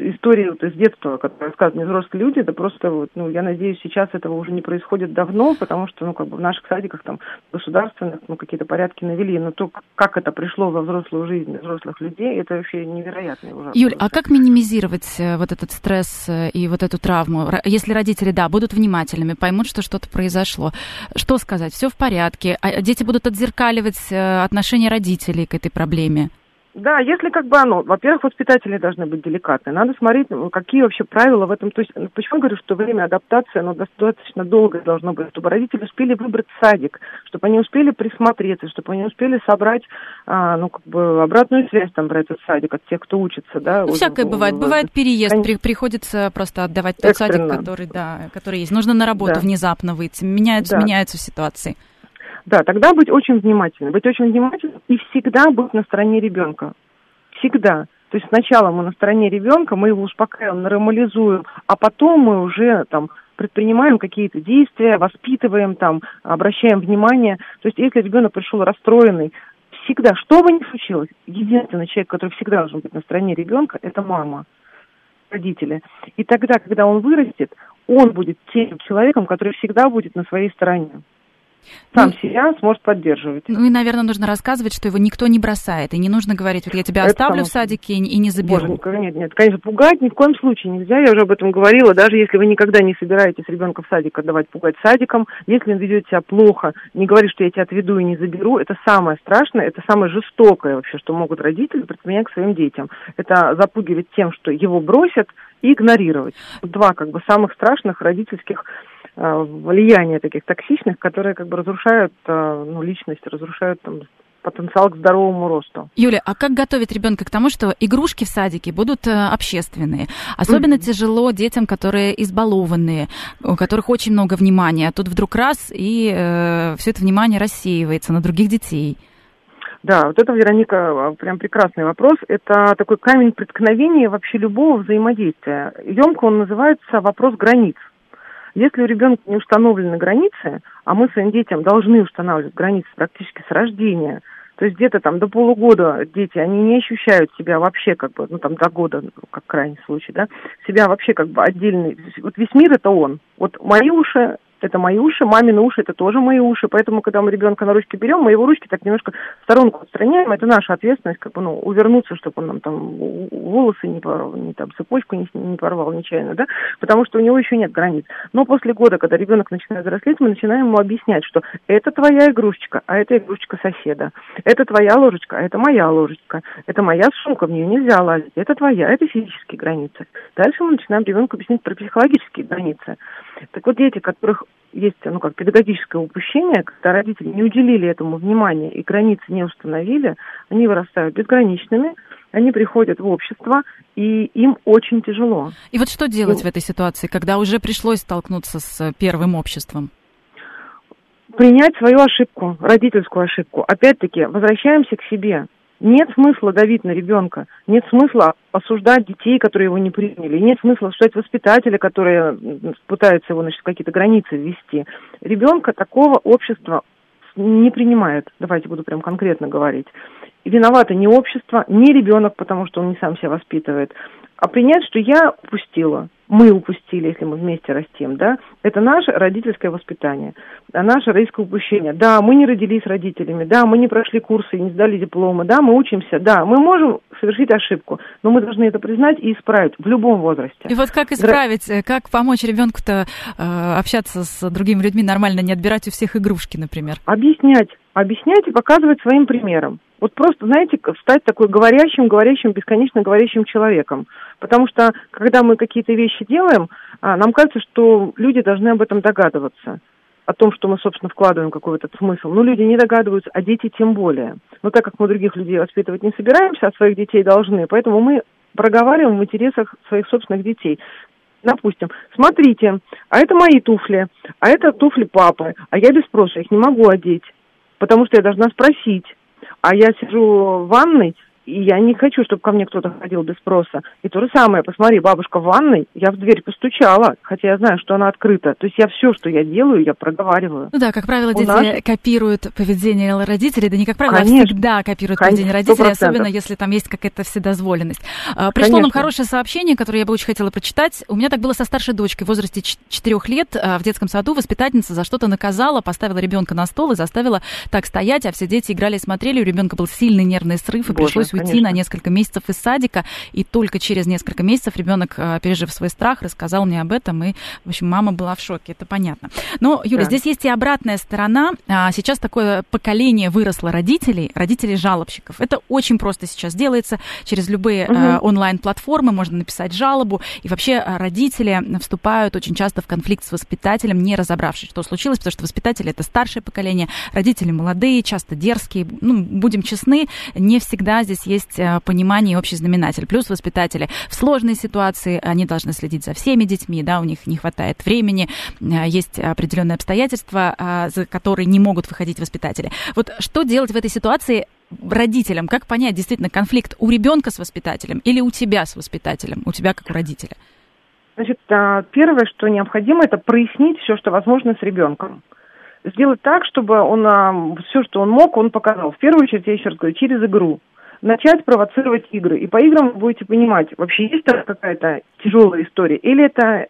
истории вот из детства, которые рассказывают взрослые люди, это просто вот, ну, я надеюсь, сейчас этого уже не происходит давно, потому что, ну, как бы в наших садиках там государственных, ну, какие-то порядки навели, но то, как это пришло во взрослую жизнь взрослых людей, это вообще невероятно ужасно. Юль, а как минимизировать э, вот этот стресс э, и вот эту травму? Если родители, да, будут внимательными, поймут, что что-то произошло, что сказать? Все в порядке, а дети будут отзеркаливать э, отношение родителей к этой проблеме? Да, если как бы оно, во-первых, воспитатели должны быть деликатны. Надо смотреть, какие вообще правила в этом. То есть, почему я говорю, что время адаптации, оно достаточно долго должно быть, чтобы родители успели выбрать садик, чтобы они успели присмотреться, чтобы они успели собрать, а, ну, как бы, обратную связь там брать от садика, от тех, кто учится, да. Ну, всякое у, бывает. Бывает переезд, Конечно. приходится просто отдавать тот Экстренно. садик, который, да, который есть. Нужно на работу да. внезапно выйти. Меняются, да. меняются ситуации. Да, тогда быть очень внимательным. Быть очень внимательным и всегда быть на стороне ребенка. Всегда. То есть сначала мы на стороне ребенка, мы его успокаиваем, нормализуем, а потом мы уже там предпринимаем какие-то действия, воспитываем там, обращаем внимание. То есть если ребенок пришел расстроенный, всегда, что бы ни случилось, единственный человек, который всегда должен быть на стороне ребенка, это мама, родители. И тогда, когда он вырастет, он будет тем человеком, который всегда будет на своей стороне сам ну, себя сможет поддерживать. Ну и, наверное, нужно рассказывать, что его никто не бросает, и не нужно говорить, вот я тебя Это оставлю само... в садике и не заберу. Боже, нет, нет, конечно, пугать ни в коем случае нельзя, я уже об этом говорила, даже если вы никогда не собираетесь ребенка в садик отдавать пугать садиком, если он ведет себя плохо, не говорит, что я тебя отведу и не заберу, это самое страшное, это самое жестокое вообще, что могут родители предпринять к своим детям. Это запугивать тем, что его бросят, и игнорировать. Два как бы самых страшных родительских Э, влияния таких токсичных, которые как бы разрушают э, ну, личность, разрушают там, потенциал к здоровому росту. Юля, а как готовить ребенка к тому, что игрушки в садике будут э, общественные? Особенно mm-hmm. тяжело детям, которые избалованные, у которых очень много внимания, а тут вдруг раз и э, все это внимание рассеивается на других детей. Да, вот это, Вероника, прям прекрасный вопрос. Это такой камень преткновения вообще любого взаимодействия. Емко он называется «вопрос границ». Если у ребенка не установлены границы, а мы своим детям должны устанавливать границы практически с рождения, то есть где-то там до полугода дети, они не ощущают себя вообще как бы, ну там до года, как крайний случай, да, себя вообще как бы отдельный. Вот весь мир это он. Вот мои уши это мои уши, мамины уши это тоже мои уши, поэтому, когда мы ребенка на ручки берем, мы его ручки так немножко в сторонку отстраняем, это наша ответственность, как бы, ну, увернуться, чтобы он нам там волосы не порвал, не там цепочку не, не порвал нечаянно, да, потому что у него еще нет границ. Но после года, когда ребенок начинает взрослеть, мы начинаем ему объяснять, что это твоя игрушечка, а это игрушечка соседа, это твоя ложечка, а это моя ложечка, это моя сумка, в нее нельзя лазить, это твоя, это физические границы. Дальше мы начинаем ребенку объяснять про психологические границы. Так вот, дети, которых есть, ну, как педагогическое упущение, когда родители не уделили этому внимания и границы не установили, они вырастают безграничными, они приходят в общество, и им очень тяжело. И вот что делать ну, в этой ситуации, когда уже пришлось столкнуться с первым обществом? Принять свою ошибку, родительскую ошибку. Опять-таки, возвращаемся к себе. Нет смысла давить на ребенка, нет смысла осуждать детей, которые его не приняли, нет смысла осуждать воспитателя, которые пытаются его, значит, какие-то границы ввести. Ребенка такого общества не принимает, давайте буду прям конкретно говорить. Виновато не общество, не ребенок, потому что он не сам себя воспитывает, а принять, что я упустила мы упустили, если мы вместе растим, да, это наше родительское воспитание, наше родительское упущение. Да, мы не родились родителями, да, мы не прошли курсы, не сдали дипломы, да, мы учимся, да, мы можем совершить ошибку, но мы должны это признать и исправить в любом возрасте. И вот как исправить, Дра... как помочь ребенку-то э, общаться с другими людьми нормально, не отбирать у всех игрушки, например? Объяснять, объяснять и показывать своим примером. Вот просто, знаете, стать такой говорящим, говорящим, бесконечно говорящим человеком. Потому что, когда мы какие-то вещи делаем, а, нам кажется, что люди должны об этом догадываться о том, что мы, собственно, вкладываем какой-то смысл. Но люди не догадываются, а дети тем более. Но так как мы других людей воспитывать не собираемся, а своих детей должны, поэтому мы проговариваем в интересах своих собственных детей. Допустим, смотрите, а это мои туфли, а это туфли папы, а я без спроса их не могу одеть, потому что я должна спросить. А я сижу в ванной, и я не хочу, чтобы ко мне кто-то ходил без спроса. И то же самое, посмотри, бабушка в ванной, я в дверь постучала, хотя я знаю, что она открыта. То есть я все, что я делаю, я проговариваю. Ну да, как правило, дети нас... копируют поведение родителей, да не как правило, а Конечно. а всегда копируют Конечно, поведение родителей, 100%. особенно если там есть какая-то вседозволенность. А, пришло Конечно. нам хорошее сообщение, которое я бы очень хотела прочитать. У меня так было со старшей дочкой в возрасте 4 лет а, в детском саду. Воспитательница за что-то наказала, поставила ребенка на стол и заставила так стоять, а все дети играли и смотрели. У ребенка был сильный нервный срыв, и Боже, пришлось уйти конечно. на несколько месяцев из садика, и только через несколько месяцев ребенок, а, пережив свой страх, рассказал мне об этом, и, в общем, мама была в шоке, это понятно. Но, Юля, да. здесь есть и обратная сторона. А, сейчас такое поколение выросло родителей, родителей-жалобщиков. Это очень просто сейчас делается через любые угу. онлайн-платформы, можно написать жалобу, и вообще родители вступают очень часто в конфликт с воспитателем, не разобравшись, что случилось, потому что воспитатели это старшее поколение, родители молодые, часто дерзкие. Ну, будем честны, не всегда здесь есть Э, понимание и общий знаменатель. Плюс воспитатели в сложной ситуации, они должны следить за всеми детьми, да, у них не хватает времени, э, есть определенные обстоятельства, а, за которые не могут выходить воспитатели. Вот что делать в этой ситуации родителям? Как понять действительно конфликт у ребенка с воспитателем или у тебя с воспитателем, у тебя как у родителя? Значит, а, первое, что необходимо, это прояснить все, что возможно с ребенком сделать так, чтобы он а, все, что он мог, он показал. В первую очередь, я еще раз говорю, через игру начать провоцировать игры. И по играм вы будете понимать, вообще есть там какая-то тяжелая история, или это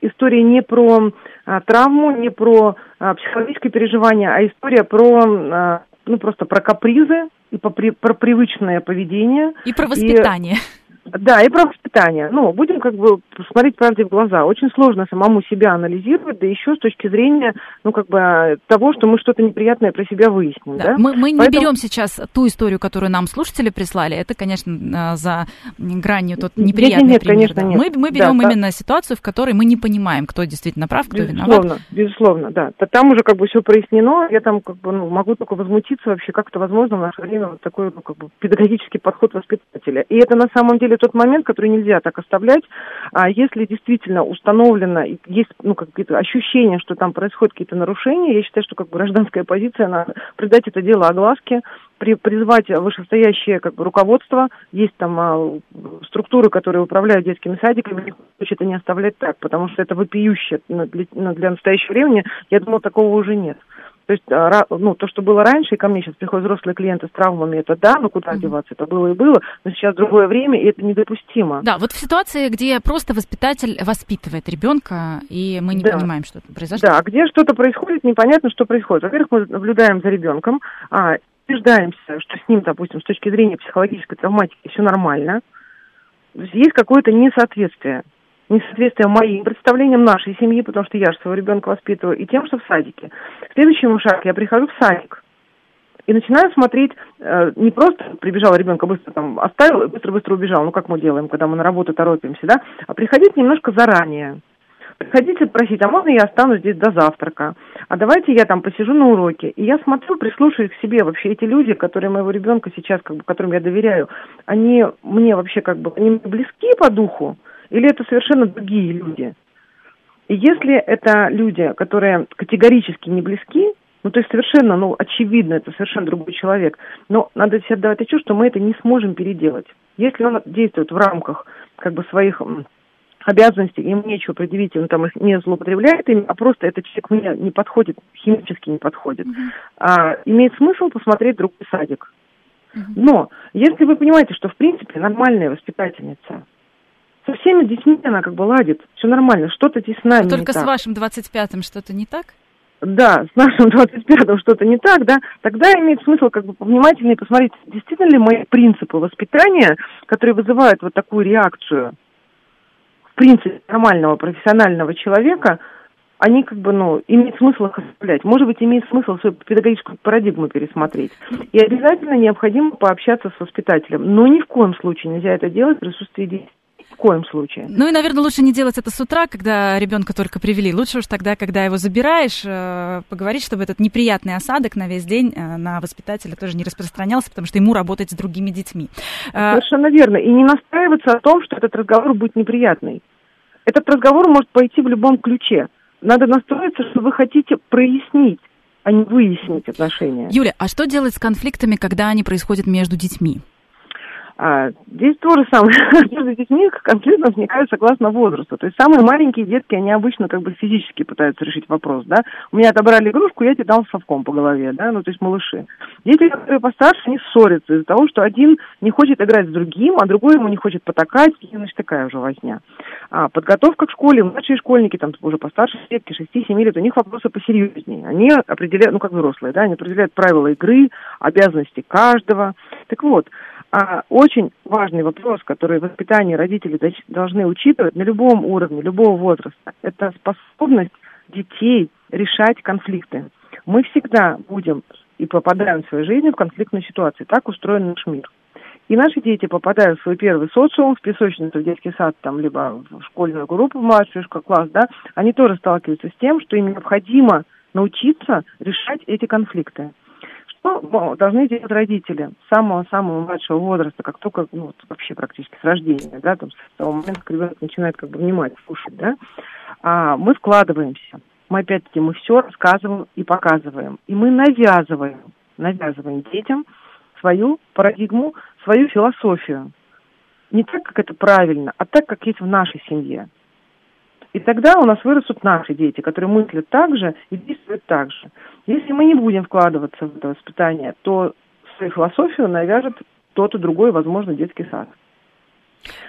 история не про а, травму, не про а, психологическое переживание, а история про, а, ну, просто про капризы и по, про привычное поведение. И про воспитание. И, да, и про воспитание. Ну, будем как бы смотреть правде в глаза. Очень сложно самому себя анализировать, да еще с точки зрения, ну, как бы того, что мы что-то неприятное про себя выясним. Да, да? Мы, мы Поэтому... не берем сейчас ту историю, которую нам слушатели прислали. Это, конечно, за гранью тот неприятный нет, нет, пример. Конечно, да. нет. Мы, мы берем да, именно да. ситуацию, в которой мы не понимаем, кто действительно прав, кто безусловно, виноват. Безусловно, да. Там уже как бы все прояснено. Я там как бы ну, могу только возмутиться вообще, как это возможно в наше время вот такой ну, как бы педагогический подход воспитателя. И это на самом деле тот момент, который нельзя так оставлять. А если действительно установлено, есть ну, какие-то ощущения, что там происходят какие-то нарушения, я считаю, что как бы гражданская позиция, надо придать это дело огласке, при, призвать вышестоящее как бы, руководство, есть там а, структуры, которые управляют детскими садиками, ни это не оставлять так, потому что это вопиюще для, для настоящего времени, я думаю, такого уже нет. То есть, а, ну, то, что было раньше, и ко мне сейчас приходят взрослые клиенты с травмами, это да, но куда деваться, это было и было, но сейчас другое время, и это недопустимо. Да, вот в ситуации, где просто воспитатель воспитывает ребенка, и мы не да. понимаем, что произошло. Да, где что-то происходит, непонятно, что происходит. Во-первых, мы наблюдаем за ребенком, а, убеждаемся, что с ним, допустим, с точки зрения психологической травматики все нормально, есть какое-то несоответствие несоответствие моим представлениям нашей семьи, потому что я же своего ребенка воспитываю, и тем, что в садике. Мой шаг, я прихожу в садик и начинаю смотреть, э, не просто прибежал ребенка, быстро там оставил быстро-быстро убежал, ну как мы делаем, когда мы на работу торопимся, да, а приходить немножко заранее. Приходите просить, а можно я останусь здесь до завтрака? А давайте я там посижу на уроке. И я смотрю, прислушаюсь к себе. Вообще эти люди, которые моего ребенка сейчас, как бы, которым я доверяю, они мне вообще как бы, они близки по духу? Или это совершенно другие люди. И если это люди, которые категорически не близки, ну, то есть совершенно, ну, очевидно, это совершенно другой человек, но надо себе отдавать отчет, что мы это не сможем переделать. Если он действует в рамках, как бы, своих обязанностей, им нечего предъявить, он там их не злоупотребляет им, а просто этот человек мне не подходит, химически не подходит. Mm-hmm. А, имеет смысл посмотреть другой садик. Mm-hmm. Но если вы понимаете, что в принципе нормальная воспитательница, всеми детьми она как бы ладит, все нормально, что-то здесь с нами а Только с так. вашим 25-м что-то не так? Да, с нашим 25-м что-то не так, да, тогда имеет смысл как бы повнимательнее посмотреть, действительно ли мои принципы воспитания, которые вызывают вот такую реакцию, в принципе, нормального профессионального человека, они как бы, ну, имеет смысл их оставлять. Может быть, имеет смысл свою педагогическую парадигму пересмотреть. И обязательно необходимо пообщаться с воспитателем. Но ни в коем случае нельзя это делать в присутствии детей в коем случае. Ну и, наверное, лучше не делать это с утра, когда ребенка только привели. Лучше уж тогда, когда его забираешь, э, поговорить, чтобы этот неприятный осадок на весь день э, на воспитателя тоже не распространялся, потому что ему работать с другими детьми. Э, Совершенно верно. И не настраиваться о том, что этот разговор будет неприятный. Этот разговор может пойти в любом ключе. Надо настроиться, что вы хотите прояснить а не выяснить отношения. Юля, а что делать с конфликтами, когда они происходят между детьми? А, здесь то же самое. Между детьми конкретно возникают согласно возрасту. То есть самые маленькие детки, они обычно как бы физически пытаются решить вопрос, да. У меня отобрали игрушку, я тебе дал совком по голове, да, ну то есть малыши. Дети, которые постарше, они ссорятся из-за того, что один не хочет играть с другим, а другой ему не хочет потакать, и значит такая уже возня. А, подготовка к школе, младшие школьники, там уже постарше детки, 6-7 лет, у них вопросы посерьезнее. Они определяют, ну как взрослые, да, они определяют правила игры, обязанности каждого. Так вот, а очень важный вопрос, который в воспитании родители должны учитывать на любом уровне, любого возраста, это способность детей решать конфликты. Мы всегда будем и попадаем в своей жизни в конфликтные ситуации. Так устроен наш мир. И наши дети попадают в свой первый социум, в песочницу, в детский сад, там, либо в школьную группу, в младший класс, да, они тоже сталкиваются с тем, что им необходимо научиться решать эти конфликты. Ну, должны делать родители с самого-самого младшего возраста, как только, ну, вообще практически с рождения, да, там, с того момента, как ребенок начинает как бы внимать, слушать, да, а, мы вкладываемся. Мы опять-таки, мы все рассказываем и показываем. И мы навязываем, навязываем детям свою парадигму, свою философию. Не так, как это правильно, а так, как есть в нашей семье. И тогда у нас вырастут наши дети, которые мыслят так же и действуют так же. Если мы не будем вкладываться в это воспитание, то свою философию навяжет тот и другой, возможно, детский сад.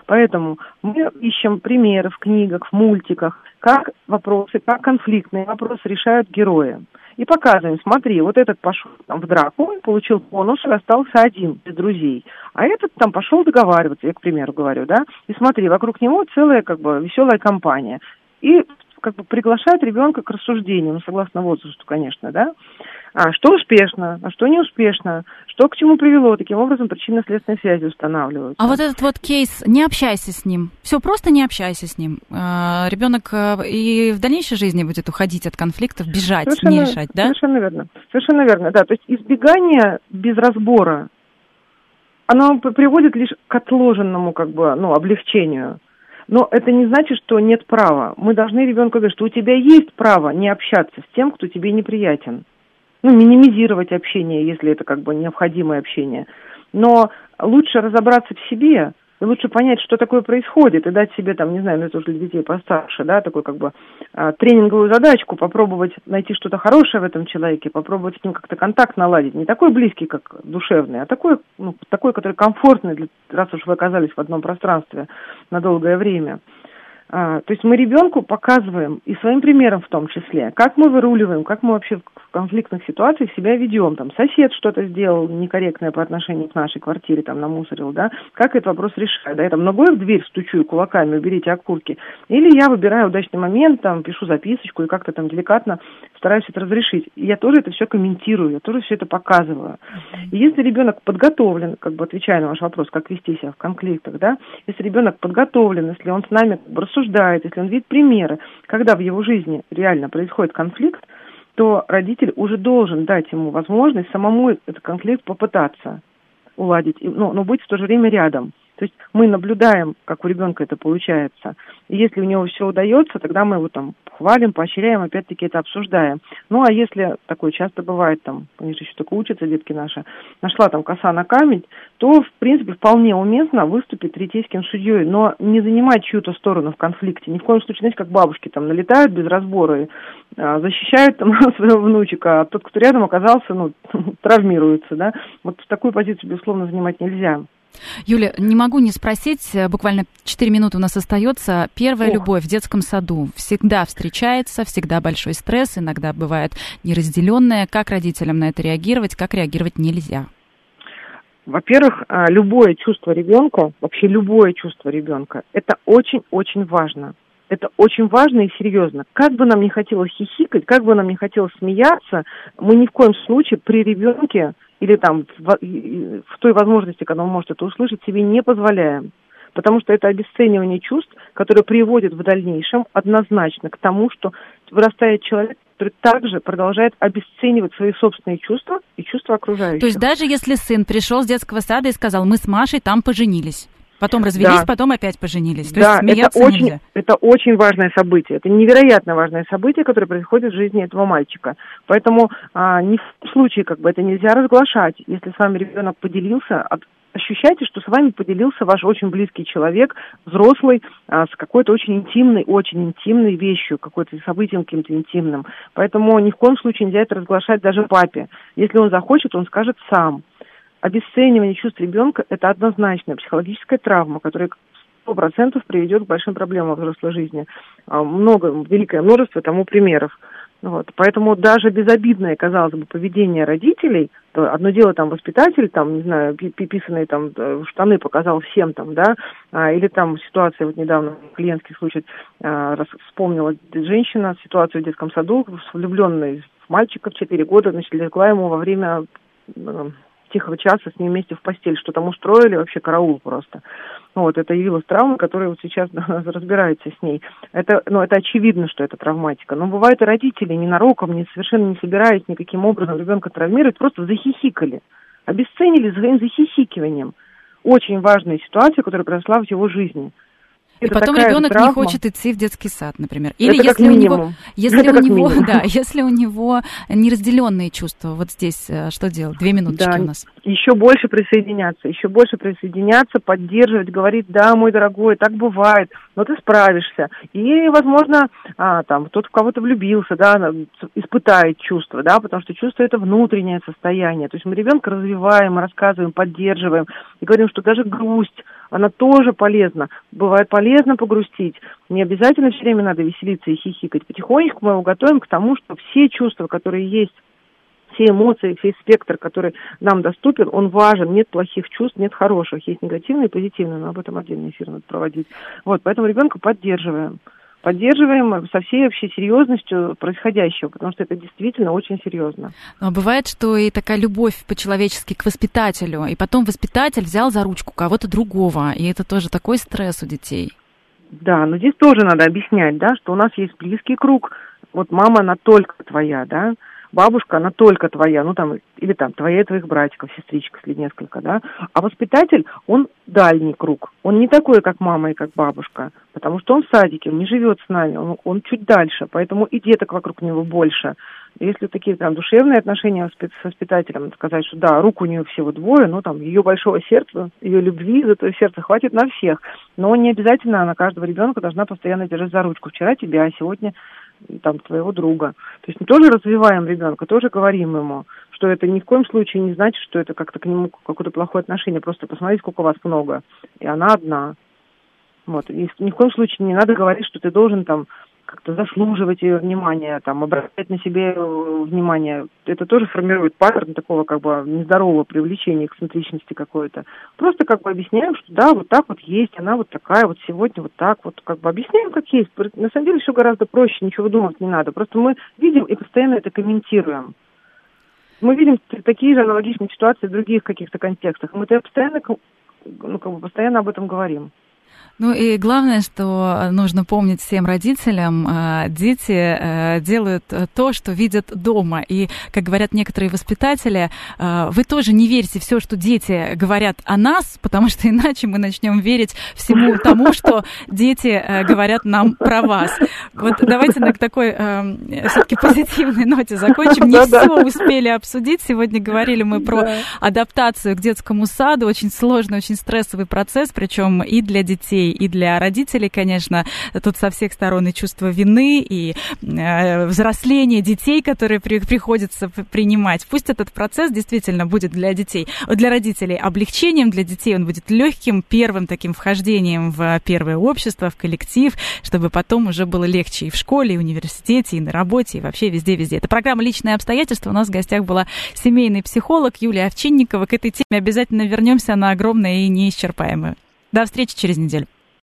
Поэтому мы ищем примеры в книгах, в мультиках, как вопросы, как конфликтные вопросы решают герои. И показываем, смотри, вот этот пошел там, в драку, получил понос и остался один, без друзей. А этот там пошел договариваться, я, к примеру, говорю, да, и смотри, вокруг него целая как бы веселая компания. И как бы приглашает ребенка к рассуждению, ну, согласно возрасту, конечно, да, а что успешно, а что не успешно, что к чему привело, таким образом причинно-следственные связи устанавливаются. А вот этот вот кейс, не общайся с ним, все, просто не общайся с ним. А, ребенок э, и в дальнейшей жизни будет уходить от конфликтов, бежать, совершенно, не решать, да? Совершенно верно, совершенно верно, да, то есть избегание без разбора, оно приводит лишь к отложенному, как бы, ну, облегчению. Но это не значит, что нет права. Мы должны ребенку говорить, что у тебя есть право не общаться с тем, кто тебе неприятен. Ну, минимизировать общение, если это как бы необходимое общение. Но лучше разобраться в себе, и лучше понять, что такое происходит, и дать себе, там, не знаю, ну это уже для детей постарше, да, такую как бы а, тренинговую задачку, попробовать найти что-то хорошее в этом человеке, попробовать с ним как-то контакт наладить, не такой близкий, как душевный, а такой, ну, такой, который комфортный, для, раз уж вы оказались в одном пространстве на долгое время. А, то есть мы ребенку показываем, и своим примером в том числе, как мы выруливаем, как мы вообще в конфликтных ситуациях себя ведем. Там сосед что-то сделал некорректное по отношению к нашей квартире, там намусорил, да, как этот вопрос решать. Да, я там ногой в дверь стучу и кулаками, уберите окурки. Или я выбираю удачный момент, там, пишу записочку и как-то там деликатно стараюсь это разрешить. И я тоже это все комментирую, я тоже все это показываю. И если ребенок подготовлен, как бы отвечая на ваш вопрос, как вести себя в конфликтах, да, если ребенок подготовлен, если он с нами рассуждает, рассуждает, если он видит примеры, когда в его жизни реально происходит конфликт, то родитель уже должен дать ему возможность самому этот конфликт попытаться уладить, но, но быть в то же время рядом. То есть мы наблюдаем, как у ребенка это получается. И если у него все удается, тогда мы его там хвалим, поощряем, опять-таки это обсуждаем. Ну а если такое часто бывает, там, они же еще только учатся, детки наши, нашла там коса на камень, то, в принципе, вполне уместно выступить третейским судьей, но не занимать чью-то сторону в конфликте. Ни в коем случае, знаете, как бабушки там налетают без разбора и а, защищают там своего внучика, а тот, кто рядом оказался, ну, травмируется, да. Вот такую позицию, безусловно, занимать нельзя. Юля, не могу не спросить, э, буквально 4 минуты у нас остается. Первая О. любовь в детском саду всегда встречается, всегда большой стресс, иногда бывает неразделенная. Как родителям на это реагировать, как реагировать нельзя? Во-первых, а, любое чувство ребенка, вообще любое чувство ребенка, это очень-очень важно. Это очень важно и серьезно. Как бы нам не хотелось хихикать, как бы нам не хотелось смеяться, мы ни в коем случае при ребенке или там в, в той возможности, когда он может это услышать, себе не позволяем. Потому что это обесценивание чувств, которое приводит в дальнейшем однозначно к тому, что вырастает человек, который также продолжает обесценивать свои собственные чувства и чувства окружающих. То есть даже если сын пришел с детского сада и сказал, мы с Машей там поженились, Потом развелись, да. потом опять поженились. То да, есть это очень, нельзя. это очень важное событие. Это невероятно важное событие, которое происходит в жизни этого мальчика. Поэтому а, ни в случае как бы это нельзя разглашать. Если с вами ребенок поделился, ощущайте, что с вами поделился ваш очень близкий человек, взрослый, а, с какой-то очень интимной, очень интимной вещью, какой-то событием каким-то интимным. Поэтому ни в коем случае нельзя это разглашать даже папе. Если он захочет, он скажет сам. Обесценивание чувств ребенка – это однозначная психологическая травма, которая сто процентов приведет к большим проблемам в взрослой жизни. А, много, великое множество тому примеров. Вот. Поэтому даже безобидное, казалось бы, поведение родителей, то одно дело там воспитатель, там, не знаю, писанные там э, штаны показал всем там, да, а, или там ситуация, вот недавно клиентский случай, а, вспомнила женщина ситуацию в детском саду, влюбленный в мальчика в 4 года, значит, легла ему во время тихого часа с ним вместе в постель, что там устроили, вообще караул просто. Вот, это явилась травма, которая вот сейчас разбирается с ней. Это, ну, это очевидно, что это травматика. Но бывает и родители ненароком, не, совершенно не собираясь никаким образом ребенка травмировать, просто захихикали. Обесценили своим захихикиванием. Очень важная ситуация, которая произошла в его жизни – и потом ребенок травма. не хочет идти в детский сад, например. Или это если у него, если это у него, минимум. да, если у него неразделенные чувства, вот здесь э, что делать? Две минуточки да, у нас. Еще больше присоединяться, еще больше присоединяться, поддерживать, говорить, да, мой дорогой, так бывает, но ты справишься. И, возможно, а, там кто-то в кого-то влюбился, да, испытает чувство, да, потому что чувство это внутреннее состояние. То есть мы ребенка развиваем, рассказываем, поддерживаем и говорим, что даже грусть она тоже полезна. Бывает полезно погрустить. Не обязательно все время надо веселиться и хихикать. Потихонечку мы его готовим к тому, что все чувства, которые есть все эмоции, весь спектр, который нам доступен, он важен. Нет плохих чувств, нет хороших. Есть негативные и позитивные, но об этом отдельный эфир надо проводить. Вот, поэтому ребенка поддерживаем поддерживаем со всей вообще серьезностью происходящего, потому что это действительно очень серьезно. Но бывает, что и такая любовь по-человечески к воспитателю, и потом воспитатель взял за ручку кого-то другого, и это тоже такой стресс у детей. Да, но здесь тоже надо объяснять, да, что у нас есть близкий круг, вот мама, она только твоя, да, бабушка, она только твоя, ну там, или там твоя и твоих братиков, сестричек, если несколько, да. А воспитатель, он дальний круг. Он не такой, как мама и как бабушка, потому что он в садике, он не живет с нами, он, он чуть дальше, поэтому и деток вокруг него больше. Если такие там душевные отношения с воспитателем, сказать, что да, рук у нее всего двое, ну там ее большого сердца, ее любви, зато сердца хватит на всех. Но не обязательно на каждого ребенка должна постоянно держать за ручку. Вчера тебя, а сегодня там твоего друга. То есть мы тоже развиваем ребенка, тоже говорим ему, что это ни в коем случае не значит, что это как-то к нему какое-то плохое отношение. Просто посмотри, сколько вас много. И она одна. Вот. И ни в коем случае не надо говорить, что ты должен там как-то заслуживать ее внимания, там, обращать на себе э, внимание. Это тоже формирует паттерн такого как бы нездорового привлечения, эксцентричности какой-то. Просто как бы объясняем, что да, вот так вот есть, она вот такая, вот сегодня вот так вот, как бы объясняем, как есть. На самом деле все гораздо проще, ничего думать не надо. Просто мы видим и постоянно это комментируем. Мы видим такие же аналогичные ситуации в других каких-то контекстах. Мы это постоянно, ну, как бы постоянно об этом говорим. Ну и главное, что нужно помнить всем родителям, э, дети э, делают то, что видят дома. И, как говорят некоторые воспитатели, э, вы тоже не верите все, что дети говорят о нас, потому что иначе мы начнем верить всему тому, что дети говорят нам про вас. Вот давайте на такой э, все-таки позитивной ноте закончим. Не все успели обсудить. Сегодня говорили мы про адаптацию к детскому саду. Очень сложный, очень стрессовый процесс, причем и для детей, и для родителей, конечно. Тут со всех сторон и чувство вины, и э, взросление детей, которые при, приходится принимать. Пусть этот процесс действительно будет для детей, для родителей облегчением, для детей он будет легким, первым таким вхождением в первое общество, в коллектив, чтобы потом уже было легче и в школе, и в университете, и на работе, и вообще везде-везде. Это программа «Личные обстоятельства». У нас в гостях была семейный психолог Юлия Овчинникова. К этой теме обязательно вернемся, она огромная и неисчерпаемая. До встречи через неделю.